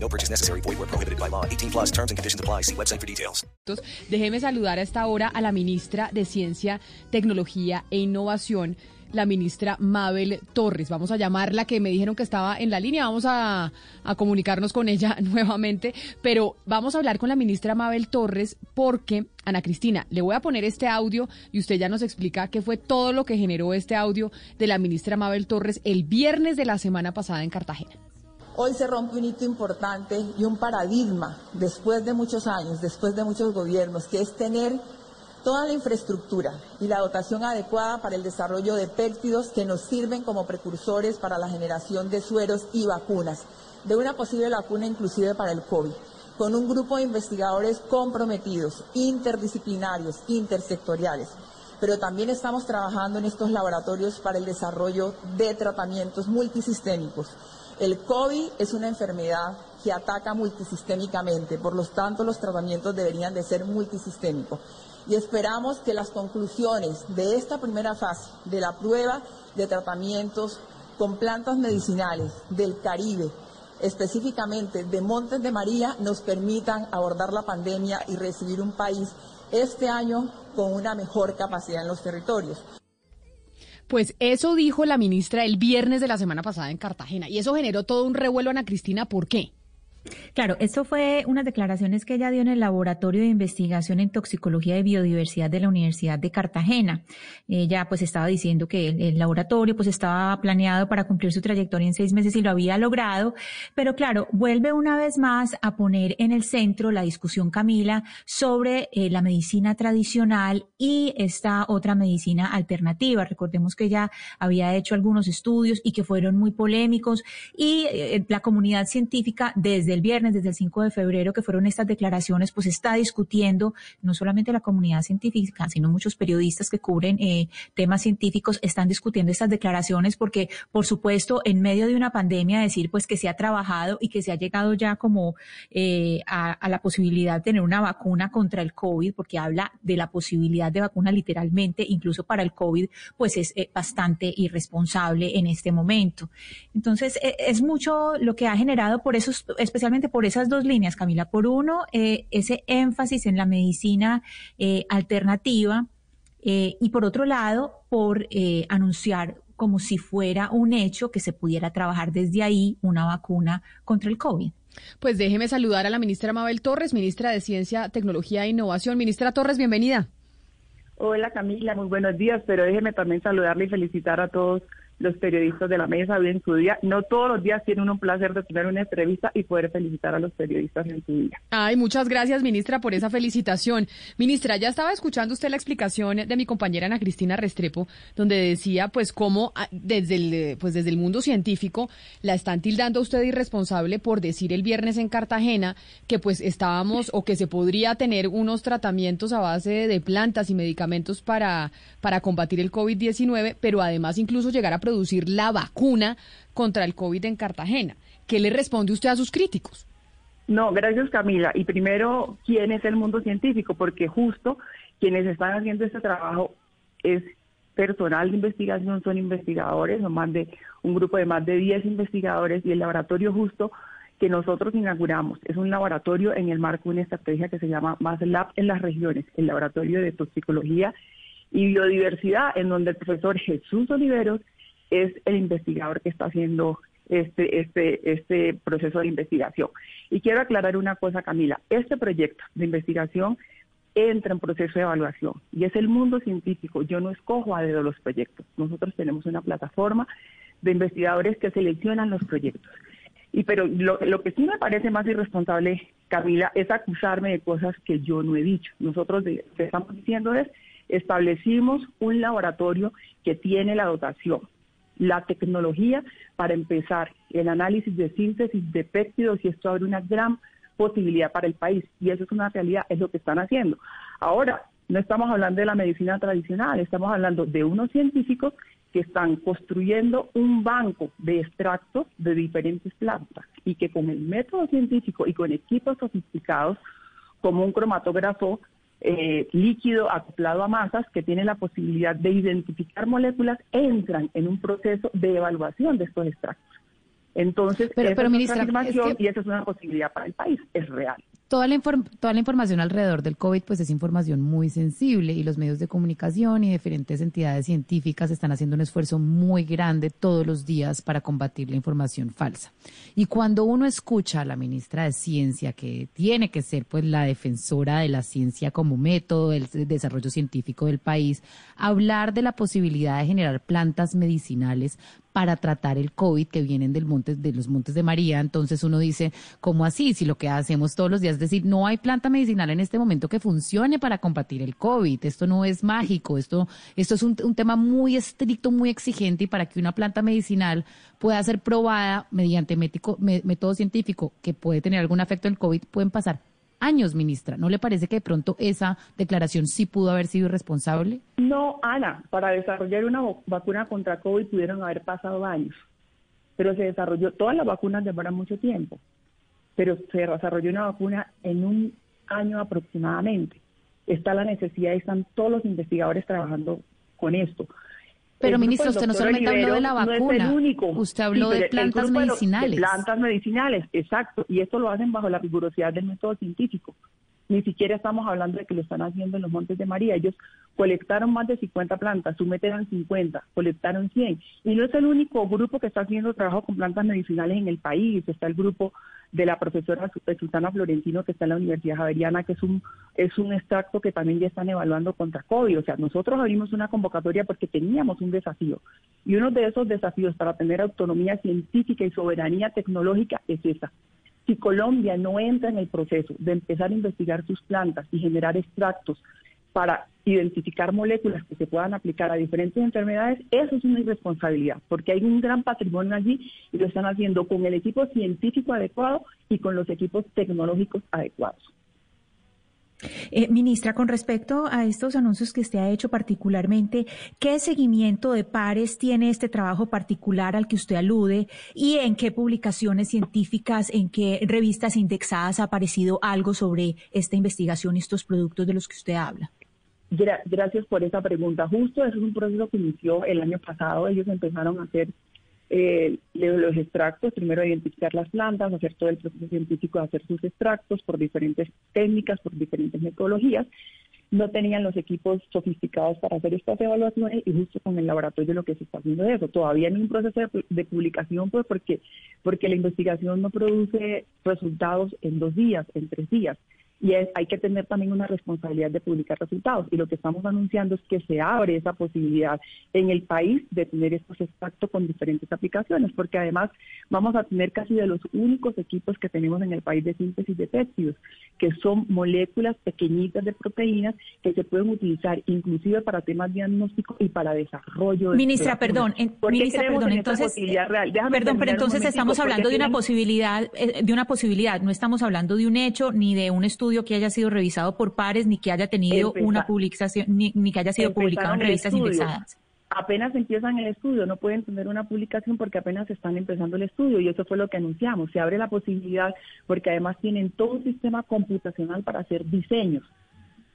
No purchase necessary. Void where prohibited by law. 18 plus terms and conditions apply. See website for details. Déjeme saludar a esta hora a la ministra de Ciencia, Tecnología e Innovación, la ministra Mabel Torres. Vamos a llamarla, que me dijeron que estaba en la línea. Vamos a, a comunicarnos con ella nuevamente. Pero vamos a hablar con la ministra Mabel Torres porque, Ana Cristina, le voy a poner este audio y usted ya nos explica qué fue todo lo que generó este audio de la ministra Mabel Torres el viernes de la semana pasada en Cartagena. Hoy se rompe un hito importante y un paradigma después de muchos años, después de muchos gobiernos, que es tener toda la infraestructura y la dotación adecuada para el desarrollo de péptidos que nos sirven como precursores para la generación de sueros y vacunas, de una posible vacuna inclusive para el COVID, con un grupo de investigadores comprometidos, interdisciplinarios, intersectoriales. Pero también estamos trabajando en estos laboratorios para el desarrollo de tratamientos multisistémicos el COVID es una enfermedad que ataca multisistémicamente, por lo tanto los tratamientos deberían de ser multisistémicos. Y esperamos que las conclusiones de esta primera fase de la prueba de tratamientos con plantas medicinales del Caribe, específicamente de Montes de María, nos permitan abordar la pandemia y recibir un país este año con una mejor capacidad en los territorios. Pues eso dijo la ministra el viernes de la semana pasada en Cartagena y eso generó todo un revuelo, Ana Cristina. ¿Por qué? Claro, esto fue unas declaraciones que ella dio en el Laboratorio de Investigación en Toxicología y Biodiversidad de la Universidad de Cartagena. Ella pues estaba diciendo que el, laboratorio pues estaba planeado para cumplir su trayectoria en seis meses y lo había logrado, pero claro, vuelve una vez más a poner en el centro la discusión, Camila, sobre eh, la medicina tradicional y esta otra medicina alternativa. Recordemos que ella había hecho algunos estudios y que fueron muy polémicos y eh, la comunidad científica desde el viernes, desde el 5 de febrero, que fueron estas declaraciones, pues está discutiendo no solamente la comunidad científica, sino muchos periodistas que cubren eh, temas científicos están discutiendo estas declaraciones porque, por supuesto, en medio de una pandemia, decir pues que se ha trabajado y que se ha llegado ya como eh, a, la posibilidad de tener una vacuna contra el COVID, porque habla de la posibilidad de vacuna literalmente, incluso para el COVID, pues es eh, bastante irresponsable en este momento. Entonces, eh, es mucho lo que ha generado por esos, especialmente por esas dos líneas, Camila. Por uno, eh, ese énfasis en la medicina eh, alternativa eh, y por otro lado, por eh, anunciar como si fuera un hecho que se pudiera trabajar desde ahí una vacuna contra el COVID. Pues déjeme saludar a la ministra Mabel Torres, ministra de Ciencia, Tecnología e Innovación. Ministra Torres, bienvenida. Hola Camila, muy buenos días, pero déjeme también saludarle y felicitar a todos los periodistas de la mesa en su día. No todos los días tienen un placer de tener una entrevista y poder felicitar a los periodistas en su día. Ay, muchas gracias, ministra, por esa felicitación. Ministra, ya estaba escuchando usted la explicación de mi compañera Ana Cristina Restrepo, donde decía, pues, cómo desde el, pues, desde el mundo científico la están tildando a usted irresponsable por decir el viernes en Cartagena que, pues, estábamos o que se podría tener unos tratamientos a base de plantas y medicamentos para, para combatir el COVID-19, pero además incluso llegar a producir la vacuna contra el COVID en Cartagena. ¿Qué le responde usted a sus críticos? No, gracias Camila. Y primero, ¿quién es el mundo científico? Porque justo quienes están haciendo este trabajo es personal de investigación, son investigadores, son más de un grupo de más de 10 investigadores y el laboratorio justo que nosotros inauguramos es un laboratorio en el marco de una estrategia que se llama Más Lab en las regiones, el laboratorio de toxicología y biodiversidad, en donde el profesor Jesús Oliveros es el investigador que está haciendo este, este, este proceso de investigación. Y quiero aclarar una cosa, Camila, este proyecto de investigación entra en proceso de evaluación y es el mundo científico. Yo no escojo a dedo los proyectos. Nosotros tenemos una plataforma de investigadores que seleccionan los proyectos. Y pero lo, lo que sí me parece más irresponsable, Camila, es acusarme de cosas que yo no he dicho. Nosotros lo que estamos diciendo es establecimos un laboratorio que tiene la dotación, la tecnología para empezar el análisis de síntesis de péptidos y esto abre una gran posibilidad para el país. Y eso es una realidad, es lo que están haciendo. Ahora, no estamos hablando de la medicina tradicional, estamos hablando de unos científicos que están construyendo un banco de extractos de diferentes plantas y que con el método científico y con equipos sofisticados como un cromatógrafo eh, líquido acoplado a masas que tiene la posibilidad de identificar moléculas, entran en un proceso de evaluación de estos extractos. Entonces, pero, esa ministra, es y esa es una posibilidad para el país, es real. Toda la, toda la información alrededor del COVID pues es información muy sensible y los medios de comunicación y diferentes entidades científicas están haciendo un esfuerzo muy grande todos los días para combatir la información falsa. Y cuando uno escucha a la ministra de Ciencia, que tiene que ser pues la defensora de la ciencia como método del desarrollo científico del país, hablar de la posibilidad de generar plantas medicinales para tratar el COVID que vienen del monte, de los Montes de María. Entonces uno dice, ¿cómo así? Si lo que hacemos todos los días es decir, no hay planta medicinal en este momento que funcione para combatir el COVID. Esto no es mágico, esto, esto es un, tema muy estricto, muy exigente y para que una planta medicinal pueda ser probada mediante método científico que puede tener algún efecto en el COVID, pueden pasar años, ministra. ¿No le parece que de pronto esa declaración sí pudo haber sido irresponsable? No, Ana, para desarrollar una vacuna contra COVID pudieron haber pasado años, pero se desarrolló, todas las vacunas demoran mucho tiempo, pero se desarrolló una vacuna en un año aproximadamente. Está la necesidad y están todos los investigadores trabajando con esto. Pero, ministra, usted no solamente habló de la vacuna, usted habló de plantas medicinales. De plantas medicinales, exacto. Y esto lo hacen bajo la rigurosidad del método científico. Ni siquiera estamos hablando de que lo están haciendo en los Montes de María. Ellos colectaron más de 50 plantas, su meta eran 50, colectaron 100. Y no es el único grupo que está haciendo trabajo con plantas medicinales en el país. Está el grupo de la profesora Sultana Florentino que está en la Universidad Javeriana, que es un, es un extracto que también ya están evaluando contra COVID. O sea, nosotros abrimos una convocatoria porque teníamos un desafío. Y uno de esos desafíos para tener autonomía científica y soberanía tecnológica es esa, si Colombia no entra en el proceso de empezar a investigar sus plantas y generar extractos para identificar moléculas que se puedan aplicar a diferentes enfermedades, eso es una irresponsabilidad, porque hay un gran patrimonio allí y lo están haciendo con el equipo científico adecuado y con los equipos tecnológicos adecuados. Eh, ministra, con respecto a estos anuncios que usted ha hecho particularmente, ¿qué seguimiento de pares tiene este trabajo particular al que usted alude y en qué publicaciones científicas, en qué revistas indexadas ha aparecido algo sobre esta investigación y estos productos de los que usted habla? gracias por esa pregunta. Justo es un proceso que inició el año pasado. Ellos empezaron a hacer eh, los extractos, primero identificar las plantas, hacer todo el proceso científico de hacer sus extractos por diferentes técnicas, por diferentes metodologías. No tenían los equipos sofisticados para hacer estas evaluaciones y justo con el laboratorio lo que se está haciendo de eso. Todavía en un proceso de, publicación, pues porque, porque la investigación no produce resultados en dos días, en tres días y hay que tener también una responsabilidad de publicar resultados. Y lo que estamos anunciando es que se abre esa posibilidad en el país de tener estos extractos con diferentes aplicaciones, porque además vamos a tener casi de los únicos equipos que tenemos en el país de síntesis de péptidos, que son moléculas pequeñitas de proteínas que se pueden utilizar inclusive para temas diagnósticos y para desarrollo. Ministra, perdón, ministra, perdón, entonces, perdón, pero entonces estamos hablando de una posibilidad, eh, de una posibilidad, no estamos hablando de un hecho ni de un estudio que haya sido revisado por pares ni que haya tenido una publicación ni, que haya sido publicado en revistas indexadas. Apenas empiezan el estudio, no pueden tener una publicación porque apenas están empezando el estudio y eso fue lo que anunciamos. Se abre la posibilidad porque además tienen todo un sistema computacional para hacer diseños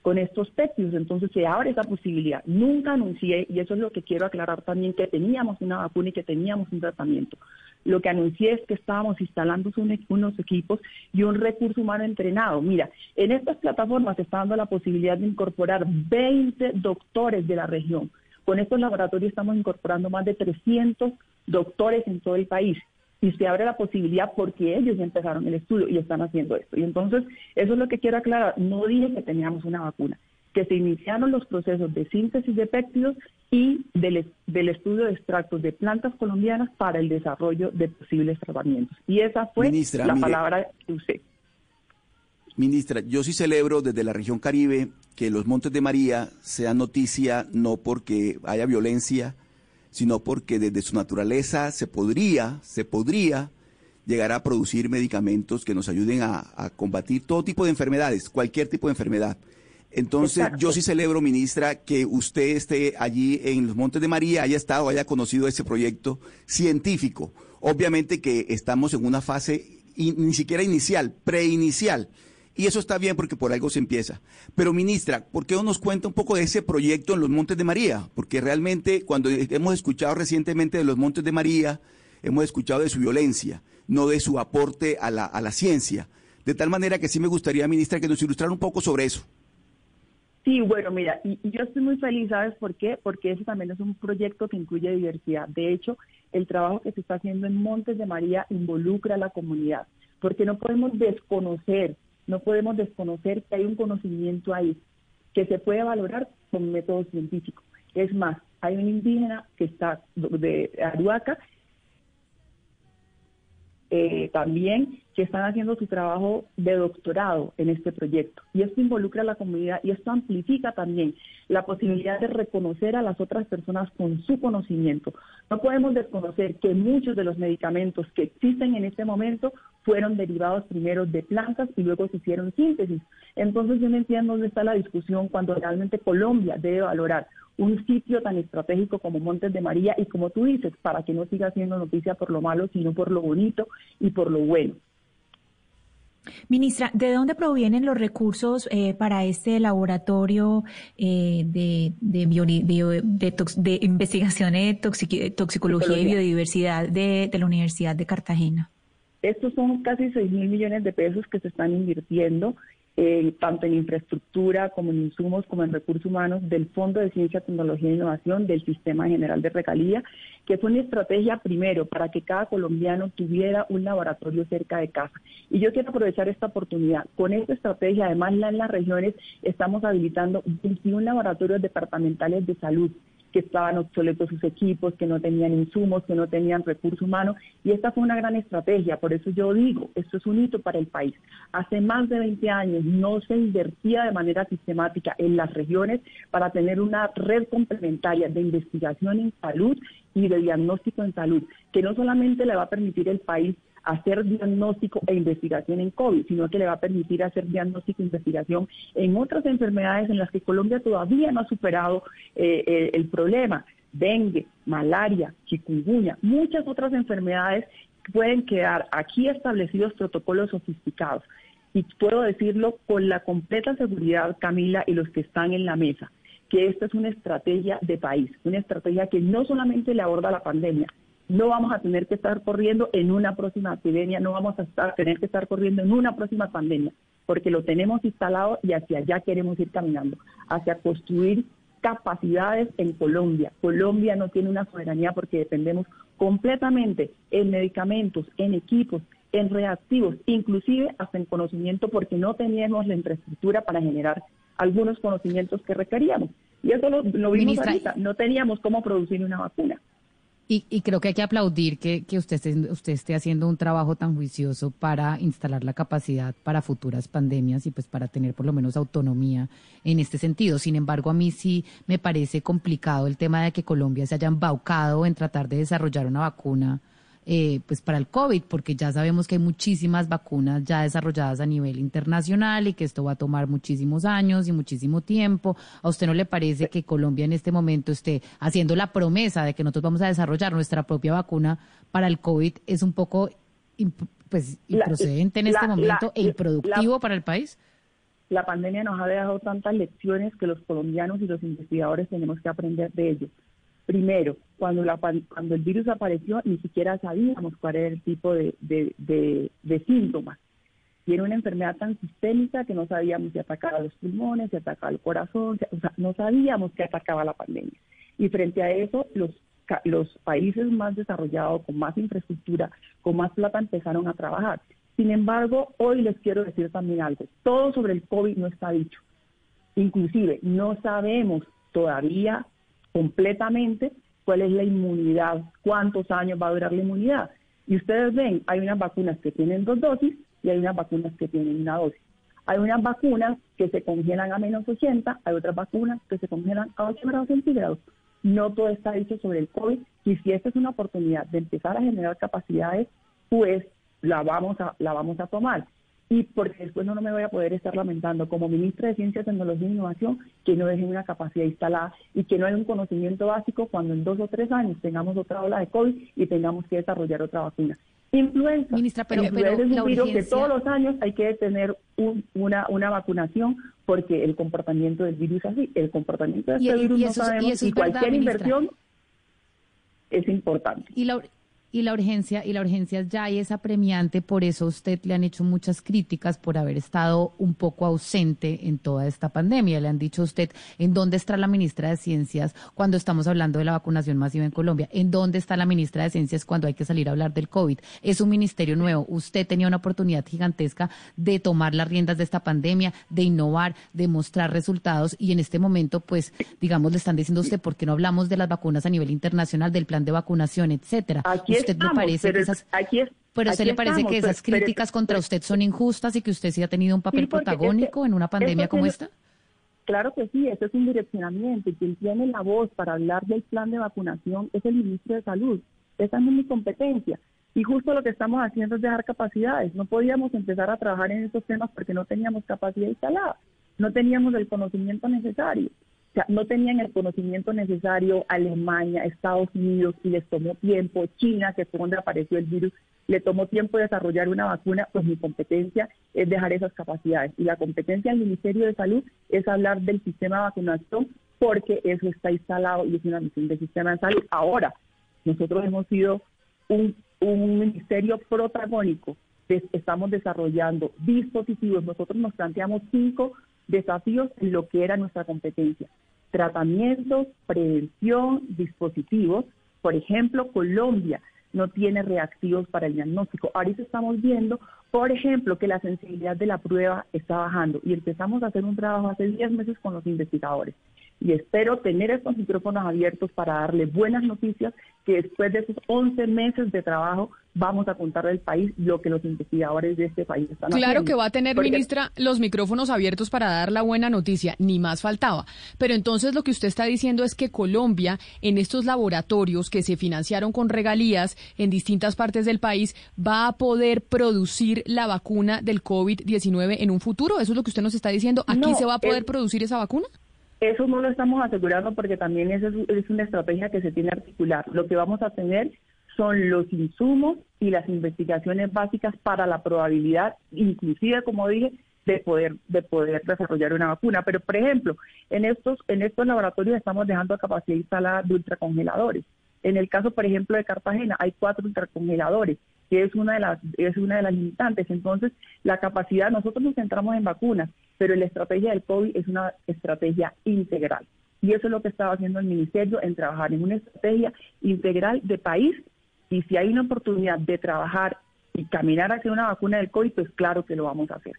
con estos péptidos, entonces se abre esa posibilidad. Nunca anuncié, y eso es lo que quiero aclarar también, que teníamos una vacuna y que teníamos un tratamiento. Lo que anuncié es que estábamos instalando unos equipos y un recurso humano entrenado. Mira, en estas plataformas se está dando la posibilidad de incorporar 20 doctores de la región. Con estos laboratorios estamos incorporando más de 300 doctores en todo el país y se abre la posibilidad porque ellos ya empezaron el estudio y están haciendo esto. Y entonces, eso es lo que quiero aclarar. No dije que teníamos una vacuna que se iniciaron los procesos de síntesis de péptidos y del, del, estudio de extractos de plantas colombianas para el desarrollo de posibles tratamientos. Y esa fue la palabra que usé. Ministra, yo sí celebro desde la región Caribe que los Montes de María sean noticia no porque haya violencia, sino porque desde su naturaleza se podría, se podría llegar a producir medicamentos que nos ayuden a, a combatir todo tipo de enfermedades, cualquier tipo de enfermedad. Entonces, Exacto. yo sí celebro, ministra, que usted esté allí en los Montes de María, haya estado, haya conocido ese proyecto científico. Obviamente que estamos en una fase in- ni siquiera inicial, preinicial. Y eso está bien porque por algo se empieza. Pero, ministra, ¿por qué no nos cuenta un poco de ese proyecto en los Montes de María? Porque realmente cuando hemos escuchado recientemente de los Montes de María, hemos escuchado de su violencia, no de su aporte a la, a la ciencia. De tal manera que sí me gustaría, ministra, que nos ilustrara un poco sobre eso. Sí, bueno, mira, y, yo estoy muy feliz, ¿sabes por qué? Porque ese también es un proyecto que incluye diversidad. De hecho, el trabajo que se está haciendo en Montes de María involucra a la comunidad, porque no podemos desconocer, no podemos desconocer que hay un conocimiento ahí que se puede valorar con métodos científicos. Es más, hay un indígena que está de Aruaca eh, también que están haciendo su trabajo de doctorado en este proyecto. Y esto involucra a la comunidad y esto amplifica también la posibilidad de reconocer a las otras personas con su conocimiento. No podemos desconocer que muchos de los medicamentos que existen en este momento fueron derivados primero de plantas y luego se hicieron síntesis. Entonces yo no entiendo dónde está la discusión cuando realmente Colombia debe valorar un sitio tan estratégico como Montes de María y como tú dices, para que no siga siendo noticia por lo malo, sino por lo bonito y por lo bueno. Ministra, ¿de dónde provienen los recursos eh, para este laboratorio eh, de, de, bio- de tox- de investigación de toxic- toxicología y biodiversidad de, de la Universidad de Cartagena? Estos son casi 6 mil millones de pesos que se están invirtiendo eh, tanto en infraestructura como en insumos como en recursos humanos del Fondo de Ciencia, Tecnología e Innovación del Sistema General de Regalía, que fue una estrategia primero para que cada colombiano tuviera un laboratorio cerca de casa. Y yo quiero aprovechar esta oportunidad. Con esta estrategia, además en las regiones, estamos habilitando 21 laboratorios departamentales de salud que estaban obsoletos sus equipos, que no tenían insumos, que no tenían recursos humanos. Y esta fue una gran estrategia. Por eso yo digo, esto es un hito para el país. Hace más de 20 años no se invertía de manera sistemática en las regiones para tener una red complementaria de investigación en salud y de diagnóstico en salud, que no solamente le va a permitir al país hacer diagnóstico e investigación en COVID, sino que le va a permitir hacer diagnóstico e investigación en otras enfermedades en las que Colombia todavía no ha superado eh, eh, el problema. Dengue, malaria, chikungunya, muchas otras enfermedades pueden quedar aquí establecidos protocolos sofisticados. Y puedo decirlo con la completa seguridad, Camila, y los que están en la mesa, que esta es una estrategia de país, una estrategia que no solamente le aborda la pandemia, no vamos a tener que estar corriendo en una próxima epidemia, no vamos a estar, tener que estar corriendo en una próxima pandemia, porque lo tenemos instalado y hacia allá queremos ir caminando, hacia construir capacidades en Colombia. Colombia no tiene una soberanía porque dependemos completamente en medicamentos, en equipos, en reactivos, inclusive hasta en conocimiento porque no teníamos la infraestructura para generar algunos conocimientos que requeríamos. Y eso lo, lo vimos Ministra, ahorita, no teníamos cómo producir una vacuna. Y, y creo que hay que aplaudir que, que usted, esté, usted esté haciendo un trabajo tan juicioso para instalar la capacidad para futuras pandemias y pues para tener por lo menos autonomía en este sentido. Sin embargo, a mí sí me parece complicado el tema de que Colombia se haya embaucado en tratar de desarrollar una vacuna eh, pues para el COVID, porque ya sabemos que hay muchísimas vacunas ya desarrolladas a nivel internacional y que esto va a tomar muchísimos años y muchísimo tiempo. ¿A usted no le parece que Colombia en este momento esté haciendo la promesa de que nosotros vamos a desarrollar nuestra propia vacuna para el COVID? Es un poco pues La- improcedente en la- este momento la- e improductivo para el país. La pandemia nos ha dejado tantas lecciones que los colombianos y los investigadores tenemos que aprender de ello. Primero, cuando, la, cuando el virus apareció, ni siquiera sabíamos cuál era el tipo de, de, síntomas. Y era una enfermedad tan sistémica que no sabíamos si atacaba los pulmones, si atacaba el corazón, o sea, no sabíamos que atacaba la pandemia. Y frente a eso, los, los países más desarrollados, con más infraestructura, con más plata, empezaron a trabajar. Sin embargo, hoy les quiero decir también algo. Todo sobre el COVID no está dicho. Inclusive, no sabemos todavía completamente cuál es la inmunidad, cuántos años va a durar la inmunidad. Y ustedes ven, hay unas vacunas que tienen dos dosis y hay unas vacunas que tienen una dosis. Hay unas vacunas que se congelan a menos 80, hay otras vacunas que se congelan a 8 grados centígrados. No todo está dicho sobre el COVID y si esta es una oportunidad de empezar a generar capacidades, pues la vamos a, la vamos a tomar. Y porque después no, no me voy a poder estar lamentando como ministra de Ciencia, Tecnología e Innovación que no dejen una capacidad instalada y que no hay un conocimiento básico cuando en dos o tres años tengamos otra ola de COVID y tengamos que desarrollar otra vacuna. Influenza. Ministra, pero, Influenza pero es un virus que todos los años hay que tener un- una, una vacunación porque el comportamiento del virus es así. El comportamiento de este y virus no eso sabemos y, verdad, cualquier inversión es importante. Y la, y la urgencia, y la urgencia ya es apremiante, por eso a usted le han hecho muchas críticas por haber estado un poco ausente en toda esta pandemia. Le han dicho a usted en dónde está la ministra de Ciencias cuando estamos hablando de la vacunación masiva en Colombia, en dónde está la ministra de Ciencias cuando hay que salir a hablar del COVID. Es un ministerio nuevo. Usted tenía una oportunidad gigantesca de tomar las riendas de esta pandemia, de innovar, de mostrar resultados y en este momento, pues, digamos, le están diciendo a usted por qué no hablamos de las vacunas a nivel internacional, del plan de vacunación, etcétera. Aquí ¿Usted le estamos, parece pero que esas aquí es- pero a usted le parece estamos, que esas pero- pero- críticas contra usted son injustas y que usted sí ha tenido un papel Sí, protagónico este- en una pandemia como esta? Claro que sí, eso es un direccionamiento. Y quien tiene la voz para hablar del plan de vacunación es el ministro de Salud. Esa no es mi competencia. Y justo lo que estamos haciendo es dejar capacidades. No podíamos empezar a trabajar en estos temas porque no teníamos capacidad instalada, no teníamos el conocimiento necesario. O sea, no tenían el conocimiento necesario Alemania, Estados Unidos, y les tomó tiempo, China, que fue donde apareció el virus, le tomó tiempo desarrollar una vacuna, pues mi competencia es dejar esas capacidades. Y la competencia del Ministerio de Salud es hablar del sistema de vacunación porque eso está instalado y es una misión del sistema de salud. Ahora, nosotros hemos sido un, un ministerio protagónico, estamos desarrollando dispositivos, nosotros nos planteamos cinco desafíos en lo que era nuestra competencia. Tratamientos, prevención, dispositivos. Por ejemplo, Colombia no tiene reactivos para el diagnóstico. Ahorita estamos viendo, por ejemplo, que la sensibilidad de la prueba está bajando y empezamos a hacer un trabajo hace 10 meses con los investigadores. Y espero tener estos micrófonos abiertos para darle buenas noticias que después de esos 11 meses de trabajo vamos a contarle al país lo que los investigadores de este país están haciendo. Claro que va a tener, Porque- ministra, los micrófonos abiertos para dar la buena noticia, ni más faltaba. Pero entonces lo que usted está diciendo es que Colombia, en estos laboratorios que se financiaron con regalías en distintas partes del país, va a poder producir la vacuna del COVID-19 en un futuro. ¿Eso es lo que usted nos está diciendo? ¿Aquí No, se va a poder es- producir esa vacuna? Eso no lo estamos asegurando porque también es, es una estrategia que se tiene que articular. Lo que vamos a tener son los insumos y las investigaciones básicas para la probabilidad, inclusive, como dije, de poder de poder desarrollar una vacuna. Pero, por ejemplo, en estos en estos laboratorios estamos dejando capacidad instalada de ultracongeladores. En el caso, por ejemplo, de Cartagena, hay cuatro ultracongeladores, que es una de las es una de las limitantes. Entonces, la capacidad, nosotros nos centramos en vacunas, pero la estrategia del COVID es una estrategia integral. Y eso es lo que estaba haciendo el ministerio en trabajar en una estrategia integral de país. Y si hay una oportunidad de trabajar y caminar hacia una vacuna del COVID, pues claro que lo vamos a hacer.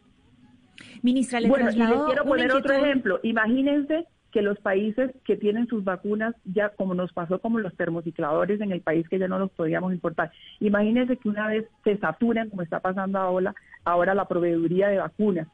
Ministra, le Bueno, y les traslado quiero poner otro ejemplo. Imagínense que los países que tienen sus vacunas, ya como nos pasó como los termocicladores en el país que ya no los podíamos importar, imagínense que una vez se saturan, como está pasando ahora, ahora la proveeduría de vacunas.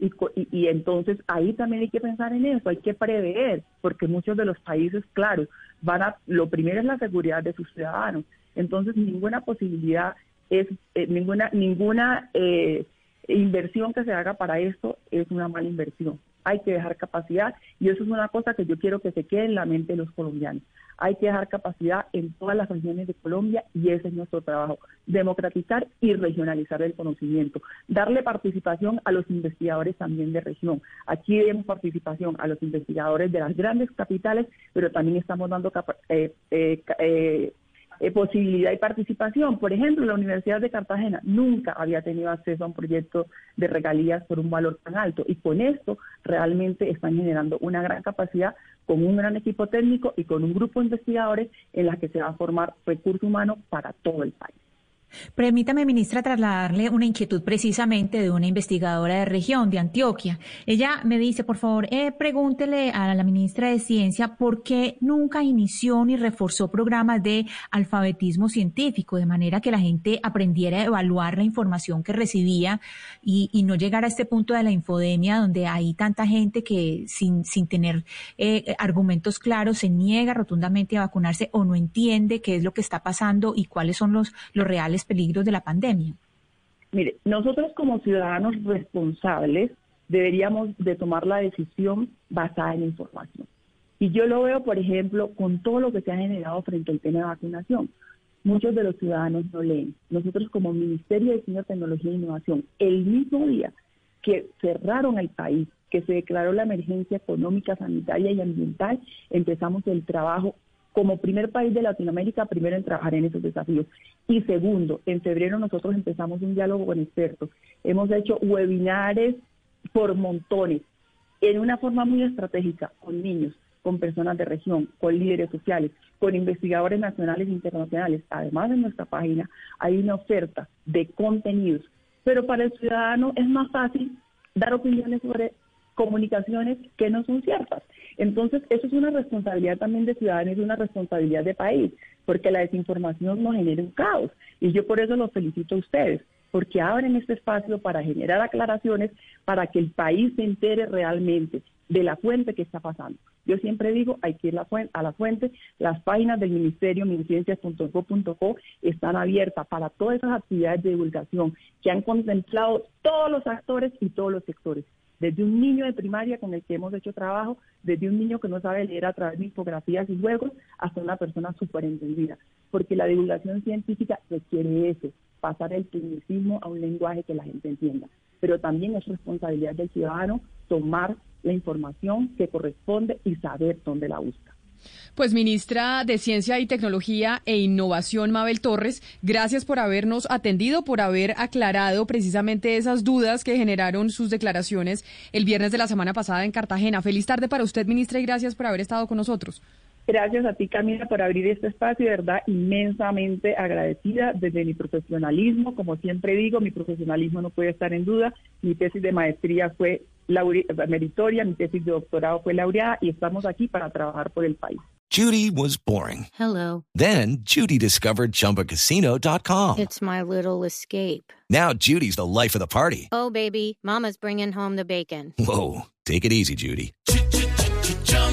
Y, y, y entonces ahí también hay que pensar en eso, hay que prever, porque muchos de los países, claro, van a, lo primero es la seguridad de sus ciudadanos. Entonces ninguna posibilidad es, eh, ninguna, ninguna eh, inversión que se haga para esto es una mala inversión. Hay que dejar capacidad y eso es una cosa que yo quiero que se quede en la mente de los colombianos. Hay que dejar capacidad en todas las regiones de Colombia y ese es nuestro trabajo, democratizar y regionalizar el conocimiento, darle participación a los investigadores también de región. Aquí demos participación a los investigadores de las grandes capitales, pero también estamos dando eh, eh, eh, eh, posibilidad y participación. Por ejemplo, la Universidad de Cartagena nunca había tenido acceso a un proyecto de regalías por un valor tan alto y con esto realmente están generando una gran capacidad con un gran equipo técnico y con un grupo de investigadores en la que se va a formar recurso humano para todo el país. Permítame, ministra, trasladarle una inquietud precisamente de una investigadora de región, de Antioquia. Ella me dice, por favor, eh, pregúntele a la ministra de Ciencia por qué nunca inició ni reforzó programas de alfabetismo científico, de manera que la gente aprendiera a evaluar la información que recibía y, no llegara a este punto de la infodemia donde hay tanta gente que sin, sin tener eh, argumentos claros se niega rotundamente a vacunarse o no entiende qué es lo que está pasando y cuáles son los, los reales peligros de la pandemia. Mire, nosotros como ciudadanos responsables deberíamos de tomar la decisión basada en información. Y yo lo veo, por ejemplo, con todo lo que se ha generado frente al tema de vacunación. Muchos de los ciudadanos no leen. Nosotros como Ministerio de Ciencia, Tecnología e Innovación, el mismo día que cerraron el país, que se declaró la emergencia económica, sanitaria y ambiental, empezamos el trabajo como primer país de Latinoamérica, primero en trabajar en esos desafíos. Y segundo, en febrero nosotros empezamos un diálogo con expertos. Hemos hecho webinares por montones, en una forma muy estratégica, con niños, con personas de región, con líderes sociales, con investigadores nacionales e internacionales. Además, en nuestra página hay una oferta de contenidos, pero para el ciudadano es más fácil dar opiniones sobre comunicaciones que no son ciertas. Entonces, eso es una responsabilidad también de ciudadanos y una responsabilidad de país, porque la desinformación nos genera un caos. Y yo por eso los felicito a ustedes, porque abren este espacio para generar aclaraciones, para que el país se entere realmente de la fuente que está pasando. Yo siempre digo, hay que ir a la fuente. Las páginas del Ministerio, miniciencias.gov.co, están abiertas para todas esas actividades de divulgación que han contemplado todos los actores y todos los sectores desde un niño de primaria con el que hemos hecho trabajo, desde un niño que no sabe leer a través de infografías y juegos, hasta una persona súper entendida. Porque la divulgación científica requiere eso, pasar el tecnicismo a un lenguaje que la gente entienda. Pero también es responsabilidad del ciudadano tomar la información que corresponde y saber dónde la busca. Pues ministra de Ciencia y Tecnología e Innovación, Mabel Torres, gracias por habernos atendido, por haber aclarado precisamente esas dudas que generaron sus declaraciones el viernes de la semana pasada en Cartagena. Feliz tarde para usted, ministra, y gracias por haber estado con nosotros. Gracias a ti, Camila, por abrir este espacio, de verdad, inmensamente agradecida desde mi profesionalismo. Como siempre digo, mi profesionalismo no puede estar en duda. Mi tesis de maestría fue meritoria, mi tesis de doctorado fue laureada y estamos aquí para trabajar por el país. Judy was boring. Hello. Then, Judy discovered chumbacasino.com. It's my little escape. Now, Judy's the life of the party. Oh, baby, Mama's bringing home the bacon. Whoa. Take it easy, Judy.